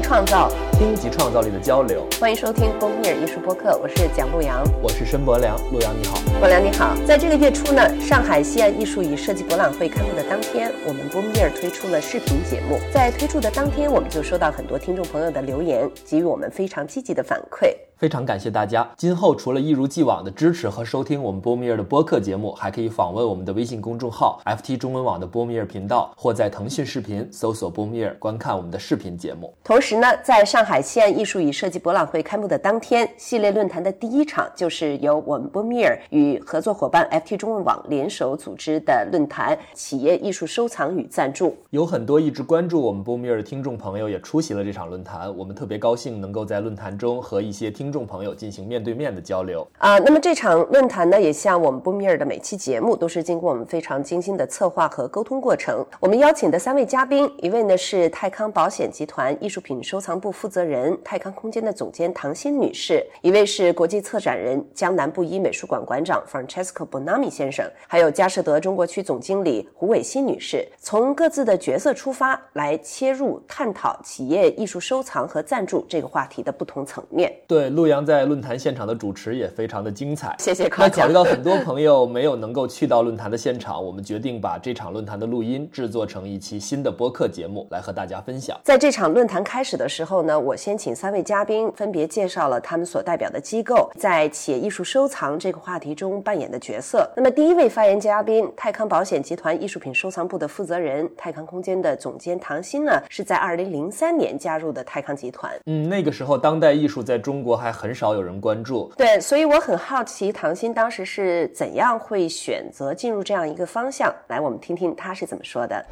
创造，听级创造力的交流。欢迎收听《封面艺术播客》，我是蒋璐阳。我是申博良，陆阳你好。博良你好，在这个月初呢，上海西岸艺术与设计博览会开幕的当天，我们波米尔推出了视频节目。在推出的当天，我们就收到很多听众朋友的留言，给予我们非常积极的反馈。非常感谢大家！今后除了一如既往的支持和收听我们波米尔的播客节目，还可以访问我们的微信公众号 FT 中文网的波米尔频道，或在腾讯视频搜索波米尔观看我们的视频节目。同时呢，在上海西岸艺术与设计博览会开幕的当天，系列论坛的第一场就是由我们波米尔与合作伙伴 FT 中文网联手组织的论坛——企业艺术收藏与赞助。有很多一直关注我们波米尔的听众朋友也出席了这场论坛，我们特别高兴能够在论坛中和一些听众朋友进行面对面的交流啊。那么这场论坛呢，也像我们布米尔的每期节目，都是经过我们非常精心的策划和沟通过程。我们邀请的三位嘉宾，一位呢是泰康保险集团艺术品收藏部负责人、泰康空间的总监唐欣女士，一位是国际策展人江南布衣美术馆馆长 Francesco Bonami 先生，还有佳士得中国区总经理胡伟新女士。从各自的角色出发，来切入探讨企业艺术收藏和赞助这个话题的不同层面。对，陆阳在论坛现场的主持也非常的精彩，谢谢。那考虑到很多朋友没有能够去到论坛的现场，我们决定把这场论坛的录音制作成一期新的播客节目来和大家分享。在这场论坛开始的时候呢，我先请三位嘉宾分别介绍了他们所代表的机构在企业艺术收藏这个话题中扮演的角色。那么第一位发言嘉宾，泰康保险集团艺术品收藏部的负责人、泰康空间的总监唐鑫呢，是在二零零三年加入的泰康集团。嗯，那个时候当代艺术在中国还很少有人关注。对，所以我很好奇，唐鑫当时是怎样会选择进入这样一个方向？来，我们听听他是怎么说的。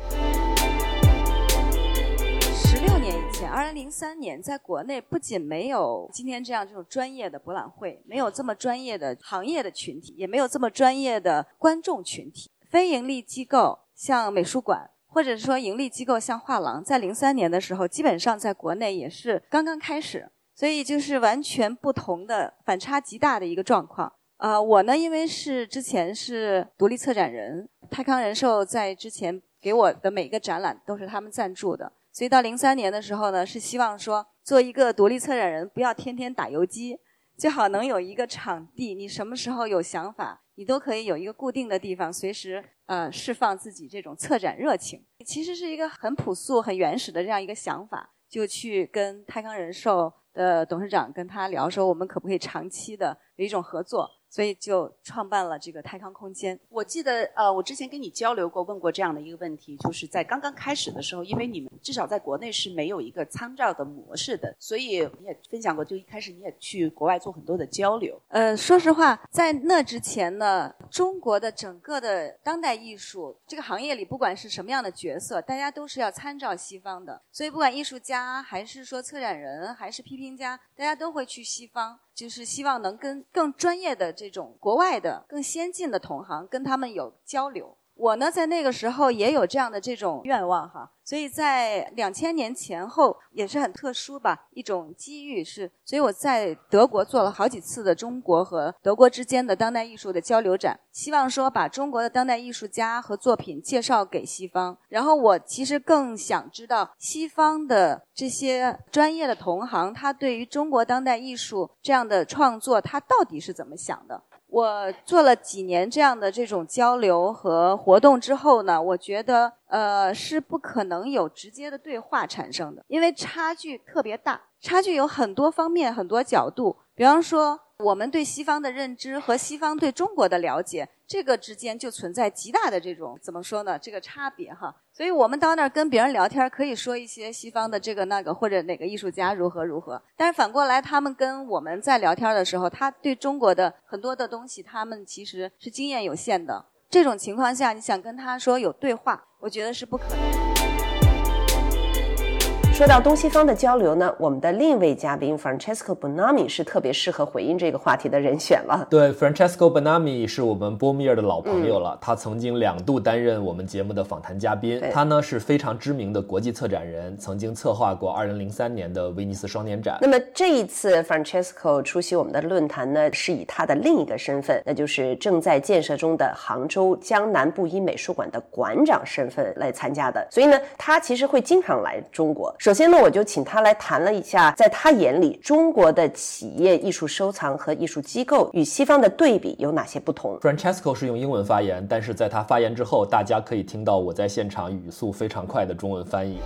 十六年以前，二零零三年，在国内不仅没有今天这样这种专业的博览会，没有这么专业的行业的群体，也没有这么专业的观众群体。非盈利机构像美术馆，或者说盈利机构像画廊，在零三年的时候，基本上在国内也是刚刚开始。所以就是完全不同的、反差极大的一个状况。呃，我呢，因为是之前是独立策展人，泰康人寿在之前给我的每一个展览都是他们赞助的，所以到零三年的时候呢，是希望说做一个独立策展人，不要天天打游击，最好能有一个场地，你什么时候有想法，你都可以有一个固定的地方，随时呃释放自己这种策展热情。其实是一个很朴素、很原始的这样一个想法，就去跟泰康人寿。的董事长跟他聊说，我们可不可以长期的有一种合作？所以就创办了这个泰康空间。我记得，呃，我之前跟你交流过，问过这样的一个问题，就是在刚刚开始的时候，因为你们至少在国内是没有一个参照的模式的，所以你也分享过，就一开始你也去国外做很多的交流。呃，说实话，在那之前呢，中国的整个的当代艺术这个行业里，不管是什么样的角色，大家都是要参照西方的。所以，不管艺术家还是说策展人，还是批评家，大家都会去西方。就是希望能跟更专业的这种国外的更先进的同行跟他们有交流。我呢，在那个时候也有这样的这种愿望哈。所以在两千年前后也是很特殊吧，一种机遇是，所以我在德国做了好几次的中国和德国之间的当代艺术的交流展，希望说把中国的当代艺术家和作品介绍给西方。然后我其实更想知道西方的这些专业的同行，他对于中国当代艺术这样的创作，他到底是怎么想的。我做了几年这样的这种交流和活动之后呢，我觉得呃是不可能有直接的对话产生的，因为差距特别大，差距有很多方面、很多角度。比方说，我们对西方的认知和西方对中国的了解，这个之间就存在极大的这种怎么说呢？这个差别哈。所以我们到那儿跟别人聊天，可以说一些西方的这个那个，或者哪个艺术家如何如何。但是反过来，他们跟我们在聊天的时候，他对中国的很多的东西，他们其实是经验有限的。这种情况下，你想跟他说有对话，我觉得是不可能。说到东西方的交流呢，我们的另一位嘉宾 Francesco Bonami 是特别适合回应这个话题的人选了。对，Francesco Bonami 是我们波米尔的老朋友了，他曾经两度担任我们节目的访谈嘉宾。他呢是非常知名的国际策展人，曾经策划过2003年的威尼斯双年展。那么这一次 Francesco 出席我们的论坛呢，是以他的另一个身份，那就是正在建设中的杭州江南布衣美术馆的馆长身份来参加的。所以呢，他其实会经常来中国。首先呢，我就请他来谈了一下，在他眼里，中国的企业艺术收藏和艺术机构与西方的对比有哪些不同。Francesco 是用英文发言，但是在他发言之后，大家可以听到我在现场语速非常快的中文翻译。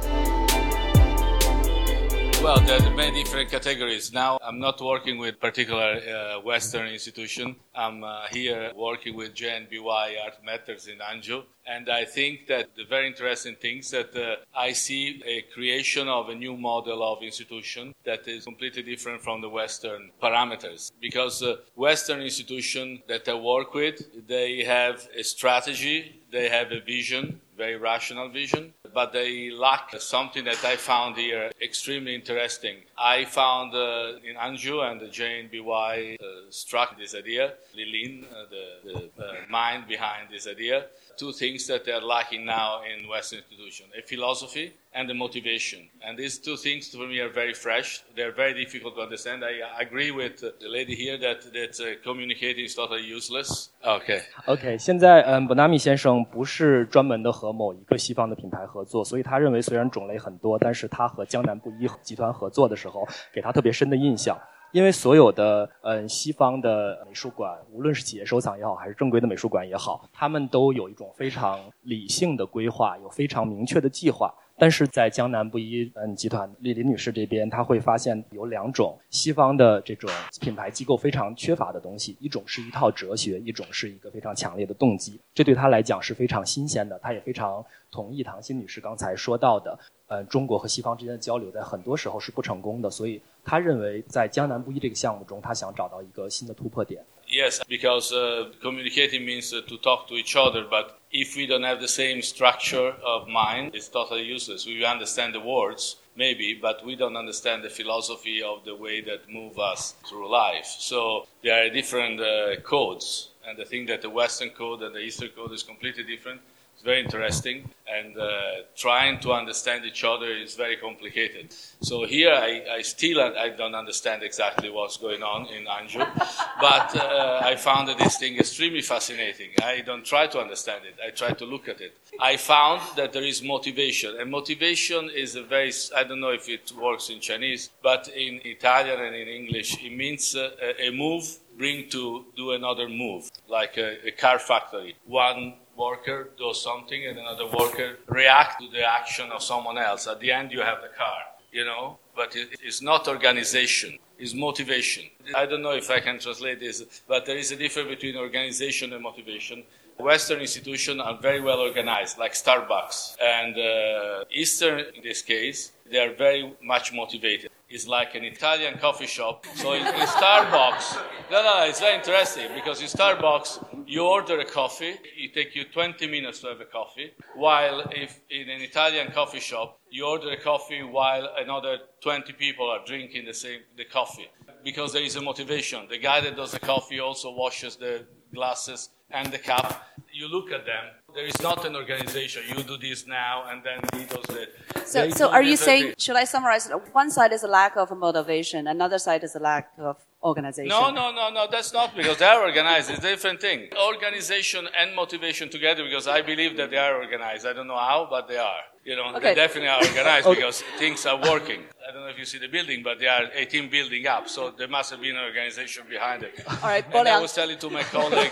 Well, there are many different categories. Now, I'm not working with particular uh, Western institution. I'm uh, here working with JNBY Art Matters in Anjou. And I think that the very interesting things that uh, I see a creation of a new model of institution that is completely different from the Western parameters. Because uh, Western institution that I work with, they have a strategy, they have a vision, very rational vision, but they lack something that I found here extremely interesting. I found uh, in Anjou and JNBY uh, struck this idea, Lilin, uh, the, the uh, mind behind this idea, two things that they are lacking now in Western institutions, a philosophy and a motivation. And these two things for me are very fresh. They're very difficult to understand. I, I agree with the lady here that, that uh, communicating is totally useless. Okay. OK，现在嗯，本纳米先生不是专门的和某一个西方的品牌合作，所以他认为虽然种类很多，但是他和江南布衣集团合作的时候，给他特别深的印象。 因为所有的嗯西方的美术馆，无论是企业收藏也好，还是正规的美术馆也好，他们都有一种非常理性的规划，有非常明确的计划。但是在江南布衣嗯集团李林女士这边，她会发现有两种西方的这种品牌机构非常缺乏的东西，一种是一套哲学，一种是一个非常强烈的动机。这对她来讲是非常新鲜的，她也非常同意唐欣女士刚才说到的，呃，中国和西方之间的交流在很多时候是不成功的，所以他认为在江南布衣这个项目中，他想找到一个新的突破点。 Yes, because uh, communicating means uh, to talk to each other, but if we don't have the same structure of mind, it's totally useless. We understand the words, maybe, but we don't understand the philosophy of the way that move us through life. So there are different uh, codes, and I think that the Western code and the Eastern code is completely different. It's very interesting, and uh, trying to understand each other is very complicated. So here, I, I still I don't understand exactly what's going on in Anjou, but uh, I found this thing extremely fascinating. I don't try to understand it; I try to look at it. I found that there is motivation, and motivation is a very I don't know if it works in Chinese, but in Italian and in English, it means uh, a, move bring to do another move, like a, a car factory. One worker does something and another worker react to the action of someone else. At the end, you have the car, you know, but it, it's not organization. It's motivation. I don't know if I can translate this, but there is a difference between organization and motivation. Western institutions are very well organized, like Starbucks. And uh, Eastern, in this case, they are very much motivated. It's like an Italian coffee shop. So in, in Starbucks, no, no, it's very interesting because in Starbucks, you order a coffee, it takes you 20 minutes to have a coffee, while if in an Italian coffee shop, you order a coffee while another 20 people are drinking the same the coffee. Because there is a motivation. The guy that does the coffee also washes the glasses and the cup. You look at them. There is not an organization. You do this now, and then he does it. So, They so are you saying, should I summarize it? One side is a lack of motivation, another side is a lack of organization. No, no, no, no, that's not because they are organized. It's a different thing. Organization and motivation together because I believe that they are organized. I don't know how, but they are. You know, Okay. they definitely are organized because things are working. I don't know if you see the building, but there are 18 building up, so there must have been an organization behind it. All right, And I Boliang. was telling to my colleague,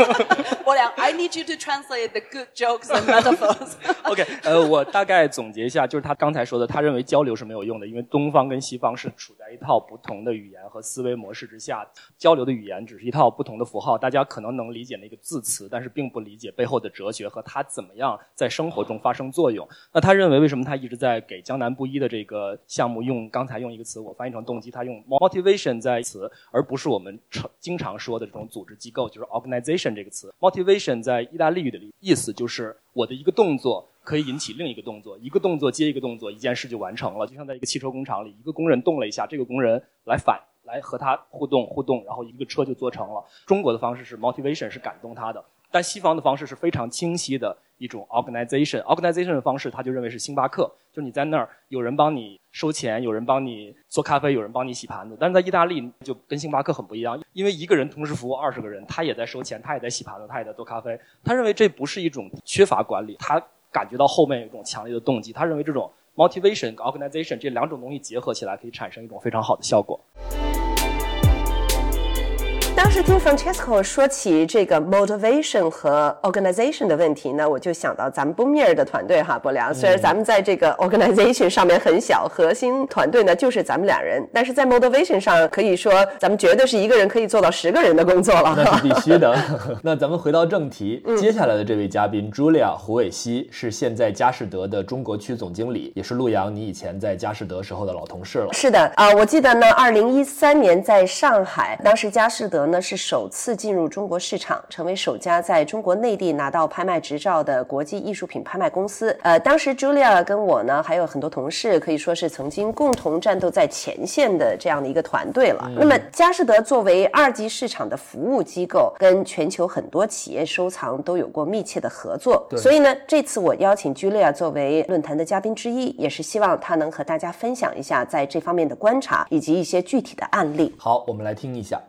波良 I need you to translate the good jokes and metaphors. OK，呃，我大概总结一下，就是他刚才说的，他认为交流是没有用的，因为东方跟西方是处在一套不同的语言和思维模式之下，交流的语言只是一套不同的符号，大家可能能理解那个字词，但是并不理解背后的哲学和它怎么样在生活中发生作用。那他认为，为什么他一直在给江南布衣的这个项目用刚刚才用一个词，我翻译成动机，他用 motivation 在词，而不是我们常经常说的这种组织机构，就是 organization 这个词。motivation 在意大利语的意思就是我的一个动作。可以引起另一个动作，一个动作接一个动作，一件事就完成了。就像在一个汽车工厂里，一个工人动了一下，这个工人来反来和他互动互动，然后一个车就做成了。中国的方式是 motivation 是感动他的，但西方的方式是非常清晰的一种 organization。organization 的方式，他就认为是星巴克，就你在那儿有人帮你收钱，有人帮你做咖啡，有人帮你洗盘子。但是在意大利就跟星巴克很不一样，因为一个人同时服务二十个人，他也在收钱，他也在洗盘子，他也在做咖啡。他认为这不是一种缺乏管理，他感觉到后面有一种强烈的动机，他认为这种 motivation、organization 这两种东西结合起来，可以产生一种非常好的效果。当时听 Francesco 说起这个 motivation 和 organization 的问题呢，我就想到咱们 Boomier 的团队哈，博良。虽然咱们在这个 organization 上面很小，核心团队呢就是咱们俩人，但是在 motivation 上可以说咱们绝对是一个人可以做到十个人的工作了。那是必须的。那咱们回到正题，接下来的这位嘉宾 Julia 胡伟希是现在佳士得的中国区总经理，也是陆阳你以前在佳士得时候的老同事了。是的啊，我记得呢，二零一三年在上海，当时佳士得呢是首次进入中国市场，成为首家在中国内地拿到拍卖执照的国际艺术品拍卖公司。呃，当时 Julia 跟我呢，还有很多同事，可以说是曾经共同战斗在前线的这样的一个团队了。那么，佳士得作为二级市场的服务机构，跟全球很多企业收藏都有过密切的合作。所以呢，这次我邀请 Julia 作为论坛的嘉宾之一，也是希望她能和大家分享一下在这方面的观察以及一些具体的案例。好，我们来听一下。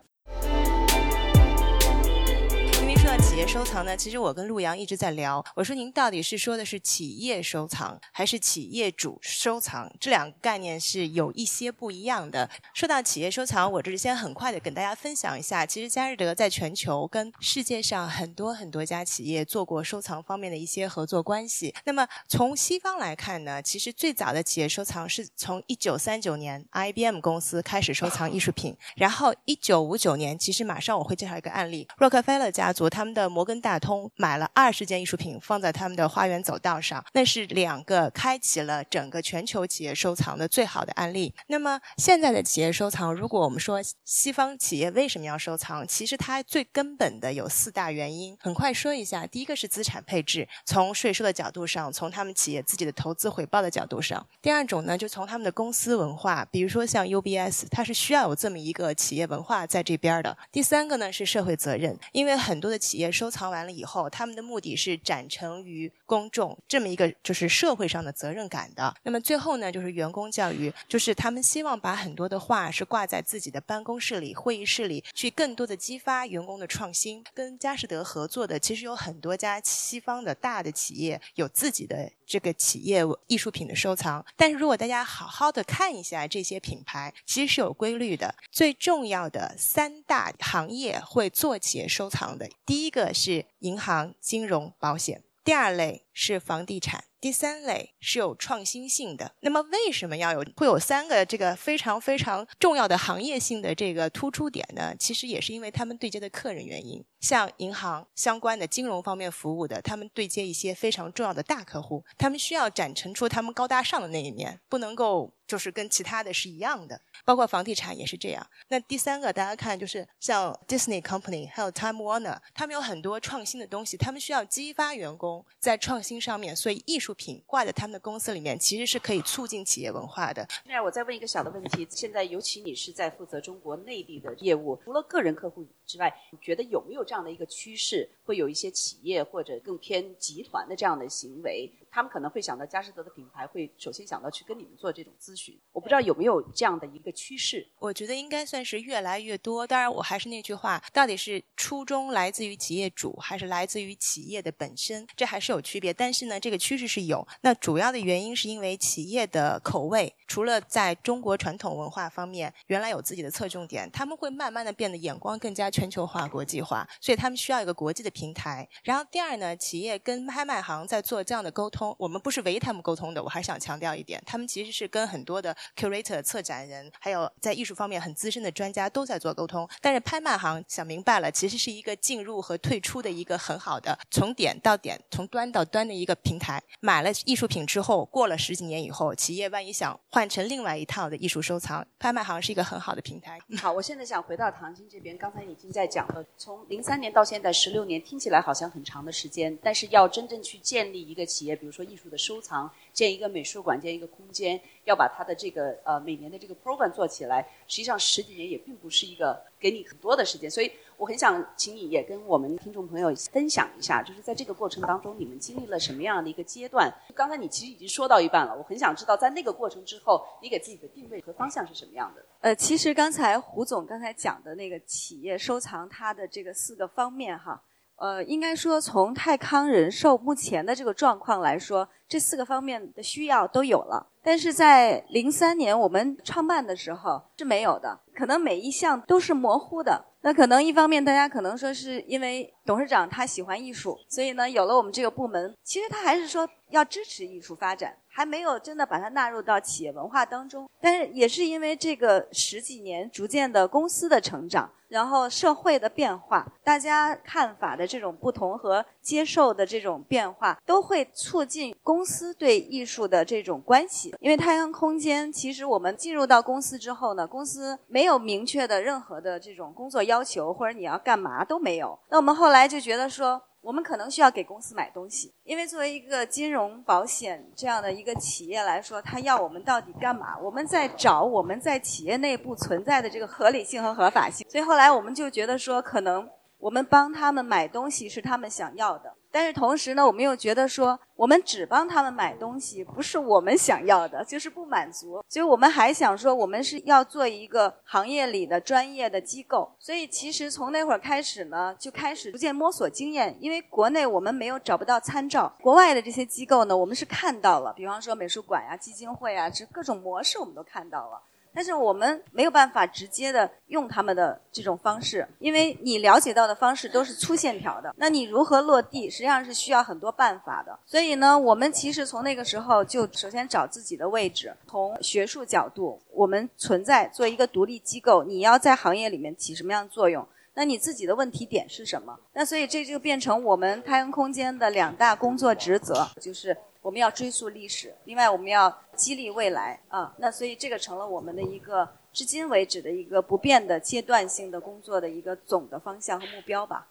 业收藏呢？其实我跟陆阳一直在聊。我说您到底是说的是企业收藏，还是企业主收藏？这两个概念是有一些不一样的。说到企业收藏，我这里先很快的跟大家分享一下。其实佳士得在全球跟世界上很多很多家企业做过收藏方面的一些合作关系。那么从西方来看呢，其实最早的企业收藏是从一九三九年 IBM 公司开始收藏艺术品，然后一九五九年，其实马上我会介绍一个案例，洛克菲勒家族他们的。摩根大通买了二十件艺术品放在他们的花园走道上，那是两个开启了整个全球企业收藏的最好的案例。那么现在的企业收藏，如果我们说西方企业为什么要收藏，其实它最根本的有四大原因。很快说一下，第一个是资产配置，从税收的角度上，从他们企业自己的投资回报的角度上；第二种呢，就从他们的公司文化，比如说像 UBS，它是需要有这么一个企业文化在这边的；第三个呢是社会责任，因为很多的企业。收藏完了以后，他们的目的是展成于公众，这么一个就是社会上的责任感的。那么最后呢，就是员工教育，就是他们希望把很多的话是挂在自己的办公室里、会议室里，去更多的激发员工的创新。跟佳士得合作的，其实有很多家西方的大的企业有自己的这个企业艺术品的收藏。但是如果大家好好的看一下这些品牌，其实是有规律的。最重要的三大行业会做企业收藏的，第一个。是银行、金融、保险。第二类是房地产。第三类是有创新性的。那么为什么要有会有三个这个非常非常重要的行业性的这个突出点呢？其实也是因为他们对接的客人原因。像银行相关的金融方面服务的，他们对接一些非常重要的大客户，他们需要展陈出他们高大上的那一面，不能够就是跟其他的是一样的。包括房地产也是这样。那第三个大家看就是像 Disney Company 还有 Time Warner，他们有很多创新的东西，他们需要激发员工在创新上面，所以艺术。品挂在他们的公司里面，其实是可以促进企业文化的。那我再问一个小的问题：现在尤其你是在负责中国内地的业务，除了个人客户之外，你觉得有没有这样的一个趋势，会有一些企业或者更偏集团的这样的行为？他们可能会想到佳士得的品牌，会首先想到去跟你们做这种咨询。我不知道有没有这样的一个趋势。我觉得应该算是越来越多。当然，我还是那句话，到底是初衷来自于企业主，还是来自于企业的本身，这还是有区别。但是呢，这个趋势是有。那主要的原因是因为企业的口味，除了在中国传统文化方面原来有自己的侧重点，他们会慢慢的变得眼光更加全球化、国际化，所以他们需要一个国际的平台。然后第二呢，企业跟拍卖行在做这样的沟通。我们不是唯一他们沟通的，我还想强调一点，他们其实是跟很多的 curator 策展人，还有在艺术方面很资深的专家都在做沟通。但是拍卖行想明白了，其实是一个进入和退出的一个很好的从点到点、从端到端的一个平台。买了艺术品之后，过了十几年以后，企业万一想换成另外一套的艺术收藏，拍卖行是一个很好的平台。好，我现在想回到唐晶这边，刚才已经在讲了，从零三年到现在十六年，听起来好像很长的时间，但是要真正去建立一个企业，比如说。艺术的收藏，建一个美术馆，建一个空间，要把它的这个呃每年的这个 program 做起来，实际上十几年也并不是一个给你很多的时间，所以我很想请你也跟我们听众朋友分享一下，就是在这个过程当中，你们经历了什么样的一个阶段？刚才你其实已经说到一半了，我很想知道在那个过程之后，你给自己的定位和方向是什么样的？呃，其实刚才胡总刚才讲的那个企业收藏它的这个四个方面哈。呃，应该说从泰康人寿目前的这个状况来说，这四个方面的需要都有了。但是在零三年我们创办的时候是没有的，可能每一项都是模糊的。那可能一方面大家可能说是因为董事长他喜欢艺术，所以呢有了我们这个部门。其实他还是说要支持艺术发展，还没有真的把它纳入到企业文化当中。但是也是因为这个十几年逐渐的公司的成长。然后社会的变化，大家看法的这种不同和接受的这种变化，都会促进公司对艺术的这种关系。因为太阳空间，其实我们进入到公司之后呢，公司没有明确的任何的这种工作要求，或者你要干嘛都没有。那我们后来来就觉得说。我们可能需要给公司买东西，因为作为一个金融保险这样的一个企业来说，他要我们到底干嘛？我们在找我们在企业内部存在的这个合理性和合法性。所以后来我们就觉得说，可能我们帮他们买东西是他们想要的。但是同时呢，我们又觉得说，我们只帮他们买东西，不是我们想要的，就是不满足。所以我们还想说，我们是要做一个行业里的专业的机构。所以其实从那会儿开始呢，就开始逐渐摸索经验。因为国内我们没有找不到参照，国外的这些机构呢，我们是看到了，比方说美术馆呀、基金会啊，这各种模式我们都看到了。但是我们没有办法直接的用他们的这种方式，因为你了解到的方式都是粗线条的，那你如何落地，实际上是需要很多办法的。所以呢，我们其实从那个时候就首先找自己的位置，从学术角度，我们存在做一个独立机构，你要在行业里面起什么样的作用？那你自己的问题点是什么？那所以这就变成我们太阳空间的两大工作职责，就是。我们要追溯历史，另外我们要激励未来啊，那所以这个成了我们的一个至今为止的一个不变的阶段性的工作的一个总的方向和目标吧。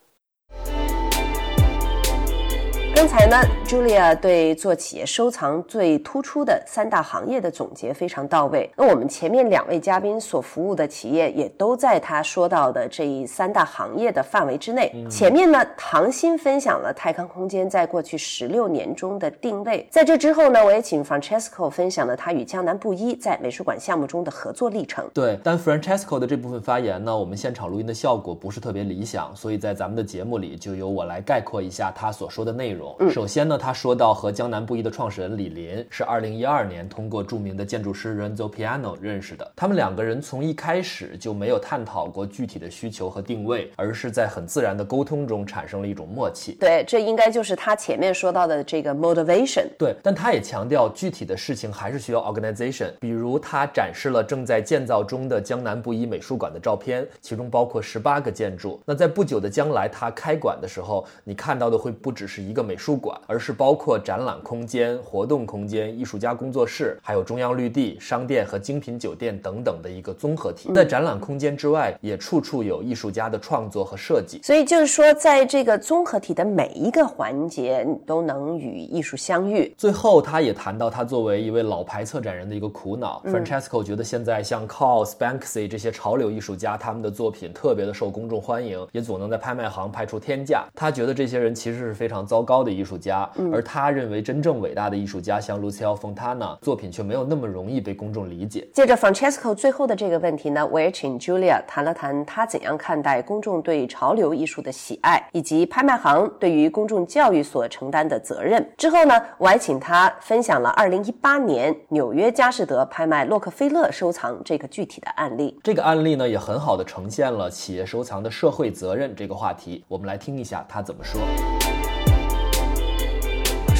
刚才呢，Julia 对做企业收藏最突出的三大行业的总结非常到位。那我们前面两位嘉宾所服务的企业也都在他说到的这一三大行业的范围之内。前面呢，唐鑫分享了泰康空间在过去十六年中的定位。在这之后呢，我也请 Francesco 分享了他与江南布衣在美术馆项目中的合作历程。对，但 Francesco 的这部分发言呢，我们现场录音的效果不是特别理想，所以在咱们的节目里就由我来概括一下他所说的内容。首先呢，他说到和江南布衣的创始人李林是二零一二年通过著名的建筑师 Renzo Piano 认识的。他们两个人从一开始就没有探讨过具体的需求和定位，而是在很自然的沟通中产生了一种默契。对，这应该就是他前面说到的这个 motivation。对，但他也强调具体的事情还是需要 organization。比如他展示了正在建造中的江南布衣美术馆的照片，其中包括十八个建筑。那在不久的将来，他开馆的时候，你看到的会不只是一个美术馆。而是包括展览空间、活动空间、艺术家工作室，还有中央绿地、商店和精品酒店等等的一个综合体。在展览空间之外，也处处有艺术家的创作和设计。所以就是说，在这个综合体的每一个环节，你都能与艺术相遇。最后，他也谈到他作为一位老牌策展人的一个苦恼。Francesco 觉得现在像 c o s Banksy 这些潮流艺术家，他们的作品特别的受公众欢迎，也总能在拍卖行拍出天价。他觉得这些人其实是非常糟糕的艺术家。而他认为真正伟大的艺术家像 Lucio Fontana 作品却没有那么容易被公众理解。接着 Francesco 最后的这个问题呢，我也请 Julia 谈了谈他怎样看待公众对潮流艺术的喜爱，以及拍卖行对于公众教育所承担的责任。之后呢，我还请他分享了2018年纽约佳士得拍卖洛克菲勒收藏这个具体的案例。这个案例呢，也很好的呈现了企业收藏的社会责任这个话题。我们来听一下他怎么说。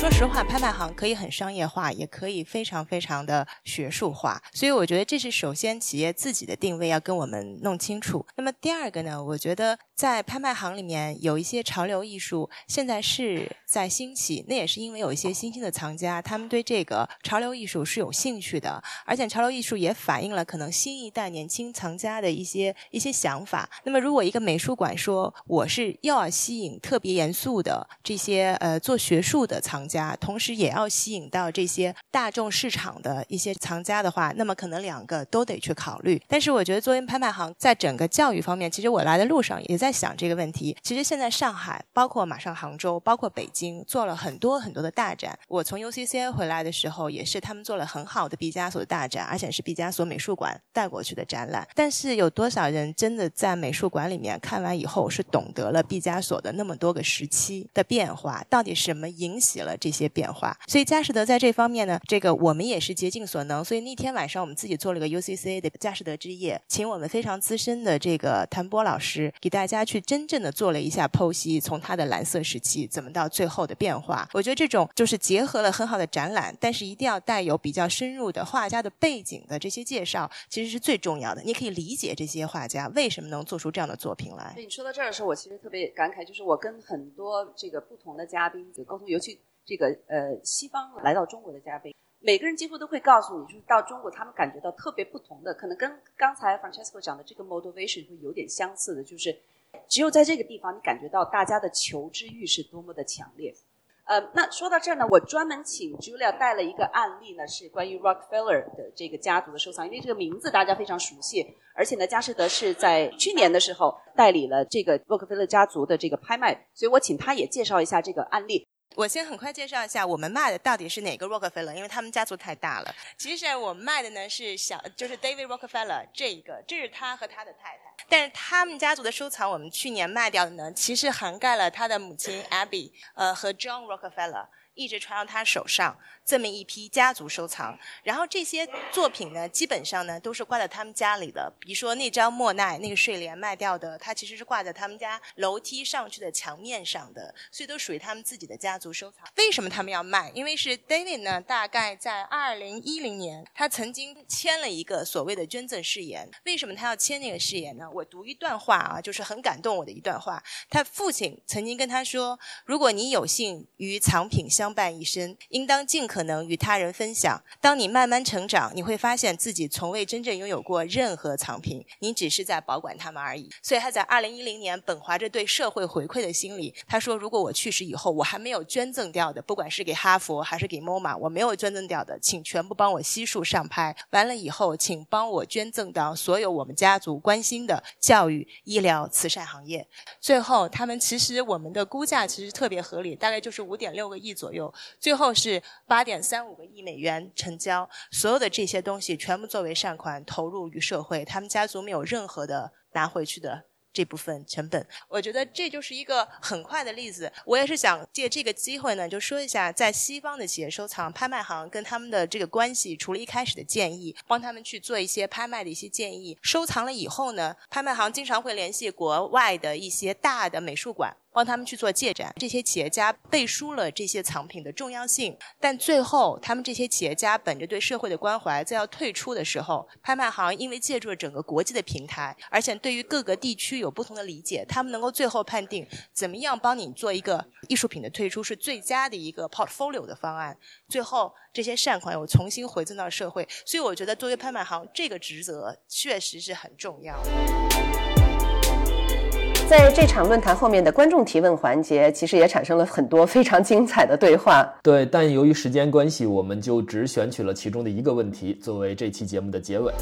说实话，拍卖行可以很商业化，也可以非常非常的学术化。所以我觉得这是首先企业自己的定位要跟我们弄清楚。那么第二个呢，我觉得在拍卖行里面有一些潮流艺术现在是在兴起，那也是因为有一些新兴的藏家，他们对这个潮流艺术是有兴趣的，而且潮流艺术也反映了可能新一代年轻藏家的一些一些想法。那么如果一个美术馆说我是要吸引特别严肃的这些呃做学术的藏家。同时也要吸引到这些大众市场的一些藏家的话，那么可能两个都得去考虑。但是我觉得作为拍卖行，在整个教育方面，其实我来的路上也在。想这个问题。其实现在上海，包括马上杭州，包括北京，做了很多很多的大展。我从 UCCA 回来的时候，也是他们做了很好的毕加索的大展，而且是毕加索美术馆带过去的展览。但是有多少人真的在美术馆里面看完以后，是懂得了毕加索的那么多个时期的变化？到底什么引起了这些变化？所以佳士得在这方面呢，这个我们也是竭尽所能。所以那天晚上我们自己做了个 UCCA 的佳士得之夜，请我们非常资深的这个谭波老师给大家去真正的做了一下剖析，从它的蓝色时期怎么到最后的变化。我觉得这种就是结合了很好的展览，但是一定要带有比较深入的画家的背景的这些介绍，其实是最重要的。你可以理解这些画家为什么能做出这样的作品来。对你说到这儿的时候，我其实特别感慨，就是我跟很多这个不同的嘉宾沟通，尤其这个呃西方来到中国的嘉宾。每个人几乎都会告诉你，就是到中国，他们感觉到特别不同的，可能跟刚才 Francesco 讲的这个 motivation 会有点相似的，就是只有在这个地方，你感觉到大家的求知欲是多么的强烈。呃，那说到这儿呢，我专门请 Julia 带了一个案例呢，是关于 Rockefeller 的这个家族的收藏，因为这个名字大家非常熟悉，而且呢，佳士得是在去年的时候代理了这个洛克菲勒家族的这个拍卖，所以我请他也介绍一下这个案例。我先很快介绍一下，我们卖的到底是哪个 Rockefeller，因为他们家族太大了。其实我们卖的呢是小，就是 David Rockefeller 这一个，这是他和他的太太。但是他们家族的收藏，我们去年卖掉的呢，其实涵盖了他的母亲 Abby，呃和 John Rockefeller，一直传到他手上。这么一批家族收藏，然后这些作品呢，基本上呢都是挂在他们家里的。比如说那张莫奈那个睡莲卖掉的，它其实是挂在他们家楼梯上去的墙面上的，所以都属于他们自己的家族收藏。为什么他们要卖？因为是 David 呢，大概在二零一零年，他曾经签了一个所谓的捐赠誓言。为什么他要签那个誓言呢？我读一段话啊，就是很感动我的一段话。他父亲曾经跟他说：“如果你有幸与藏品相相伴一生，应当尽可。”可能与他人分享。当你慢慢成长，你会发现自己从未真正拥有过任何藏品，你只是在保管它们而已。所以他在二零一零年，本怀着对社会回馈的心理，他说：“如果我去世以后，我还没有捐赠掉的，不管是给哈佛还是给 MoMA，我没有捐赠掉的，请全部帮我悉数上拍。完了以后，请帮我捐赠到所有我们家族关心的教育、医疗、慈善行业。最后，他们其实我们的估价其实特别合理，大概就是五点六个亿左右。最后是八。点三五个亿美元成交，所有的这些东西全部作为善款投入于社会，他们家族没有任何的拿回去的。这部分成本，我觉得这就是一个很快的例子。我也是想借这个机会呢，就说一下在西方的企业收藏拍卖行跟他们的这个关系。除了一开始的建议，帮他们去做一些拍卖的一些建议，收藏了以后呢，拍卖行经常会联系国外的一些大的美术馆，帮他们去做借展。这些企业家背书了这些藏品的重要性，但最后他们这些企业家本着对社会的关怀，在要退出的时候，拍卖行因为借助了整个国际的平台，而且对于各个地区有不同的理解，他们能够最后判定怎么样帮你做一个艺术品的退出是最佳的一个 portfolio 的方案。最后这些善款又重新回赠到社会，所以我觉得作为拍卖行，这个职责确实是很重要的。在这场论坛后面的观众提问环节，其实也产生了很多非常精彩的对话。对，但由于时间关系，我们就只选取了其中的一个问题作为这期节目的结尾。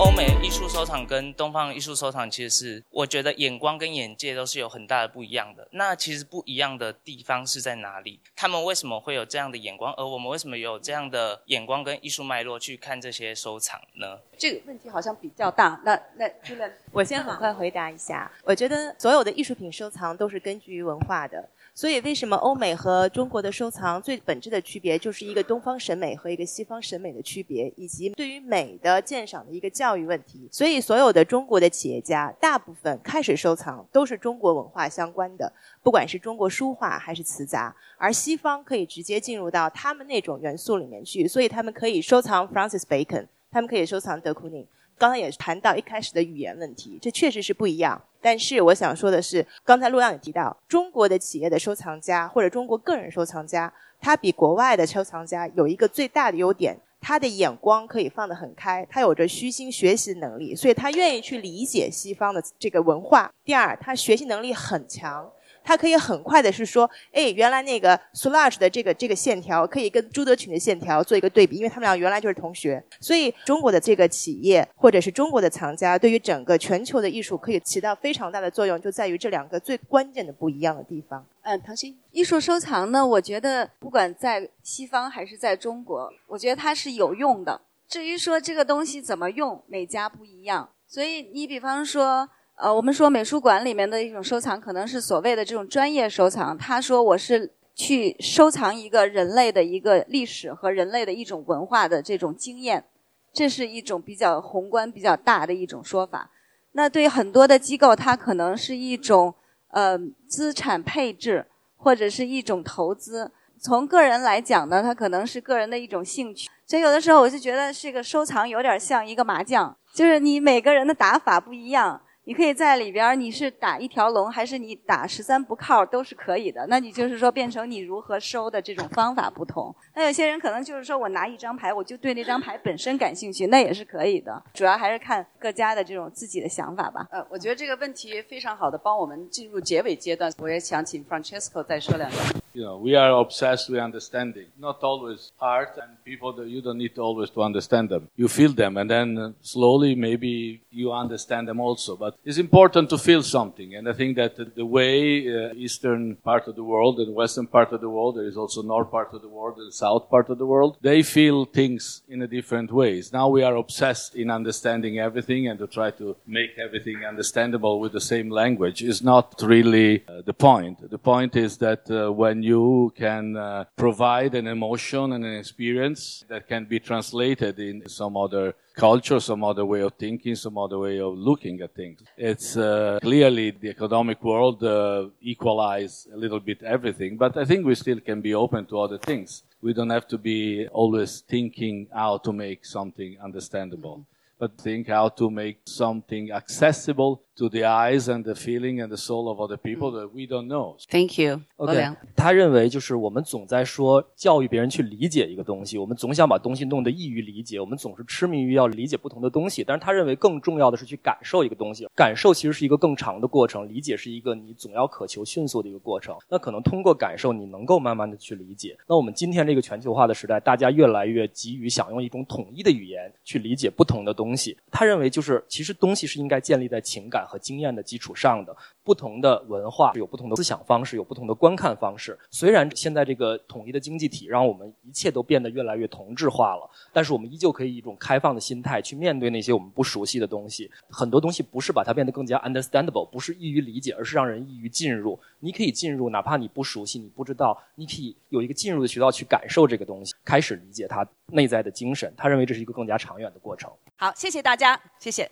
欧美艺术收藏跟东方艺术收藏，其实是我觉得眼光跟眼界都是有很大的不一样的。那其实不一样的地方是在哪里？他们为什么会有这样的眼光，而我们为什么有这样的眼光跟艺术脉络去看这些收藏呢？这个问题好像比较大。那那就来，我先很快回答一下。我觉得所有的艺术品收藏都是根据于文化的。所以，为什么欧美和中国的收藏最本质的区别，就是一个东方审美和一个西方审美的区别，以及对于美的鉴赏的一个教育问题。所以，所有的中国的企业家，大部分开始收藏都是中国文化相关的，不管是中国书画还是瓷杂，而西方可以直接进入到他们那种元素里面去，所以他们可以收藏 Francis Bacon，他们可以收藏德库宁。刚才也谈到一开始的语言问题，这确实是不一样。但是我想说的是，刚才陆亮也提到，中国的企业的收藏家或者中国个人收藏家，他比国外的收藏家有一个最大的优点，他的眼光可以放得很开，他有着虚心学习的能力，所以他愿意去理解西方的这个文化。第二，他学习能力很强。它可以很快的是说，哎，原来那个 Solange 的这个这个线条可以跟朱德群的线条做一个对比，因为他们俩原来就是同学。所以中国的这个企业或者是中国的藏家，对于整个全球的艺术可以起到非常大的作用，就在于这两个最关键的不一样的地方。嗯，唐鑫，艺术收藏呢，我觉得不管在西方还是在中国，我觉得它是有用的。至于说这个东西怎么用，每家不一样。所以你比方说，呃，我们说美术馆里面的一种收藏，可能是所谓的这种专业收藏。他说我是去收藏一个人类的一个历史和人类的一种文化的这种经验，这是一种比较宏观、比较大的一种说法。那对很多的机构，它可能是一种呃资产配置或者是一种投资。从个人来讲呢，它可能是个人的一种兴趣。所以有的时候我就觉得这个收藏有点像一个麻将，就是你每个人的打法不一样。你可以在里边，你是打一条龙，还是你打十三不靠，都是可以的。那你就是说，变成你如何收的这种方法不同。那有些人可能就是说我拿一张牌，我就对那张牌本身感兴趣，那也是可以的。主要还是看各家的这种自己的想法吧。呃，我觉得这个问题非常好的帮我们进入结尾阶段。我也想请 Francesco 再说两句。You know, we are obsessed with understanding. Not always art and people that you don't need to always to understand them. You feel them, and then slowly maybe you understand them also. But it's important to feel something, and I think that the way uh, eastern part of the world and western part of the world, there is also north part of the world and south part of the world, they feel things in a different ways. Now we are obsessed in understanding everything and to try to make everything understandable with the same language is not really uh, the point. The point is that uh, when you can uh, provide an emotion and an experience that can be translated in some other culture, some other way of thinking, some other way of looking at things. It's uh, clearly the economic world uh, equalize a little bit everything, but I think we still can be open to other things. We don't have to be always thinking how to make something understandable, but think how to make something accessible to the eyes and the feeling and the soul of other people that we don't know. Thank you. OK，他认为就是我们总在说教育别人去理解一个东西，我们总想把东西弄得易于理解，我们总是痴迷于要理解不同的东西。但是他认为更重要的是去感受一个东西，感受其实是一个更长的过程，理解是一个你总要渴求迅速的一个过程。那可能通过感受，你能够慢慢的去理解。那我们今天这个全球化的时代，大家越来越急于想用一种统一的语言去理解不同的东西。东西他认为就是其实东西是应该建立在情感和经验的基础上的。不同的文化有不同的思想方式，有不同的观看方式。虽然现在这个统一的经济体让我们一切都变得越来越同质化了，但是我们依旧可以以一种开放的心态去面对那些我们不熟悉的东西。很多东西不是把它变得更加 understandable，不是易于理解，而是让人易于进入。你可以进入，哪怕你不熟悉，你不知道，你可以有一个进入的渠道去感受这个东西，开始理解它内在的精神。他认为这是一个更加长远的过程。好，谢谢大家，谢谢。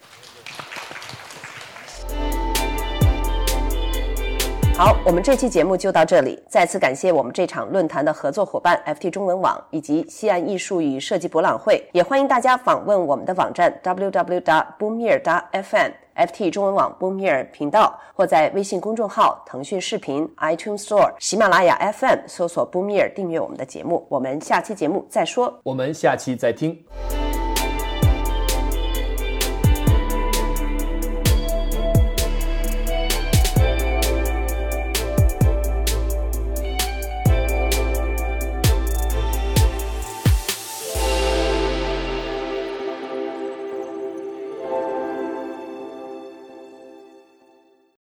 好，我们这期节目就到这里。再次感谢我们这场论坛的合作伙伴 FT 中文网以及西安艺术与设计博览会，也欢迎大家访问我们的网站 www.boomir.fm、FT 中文网 Boomir 频道，或在微信公众号、腾讯视频、iTunes Store、喜马拉雅 FM 搜索 Boomir 订阅我们的节目。我们下期节目再说。我们下期再听。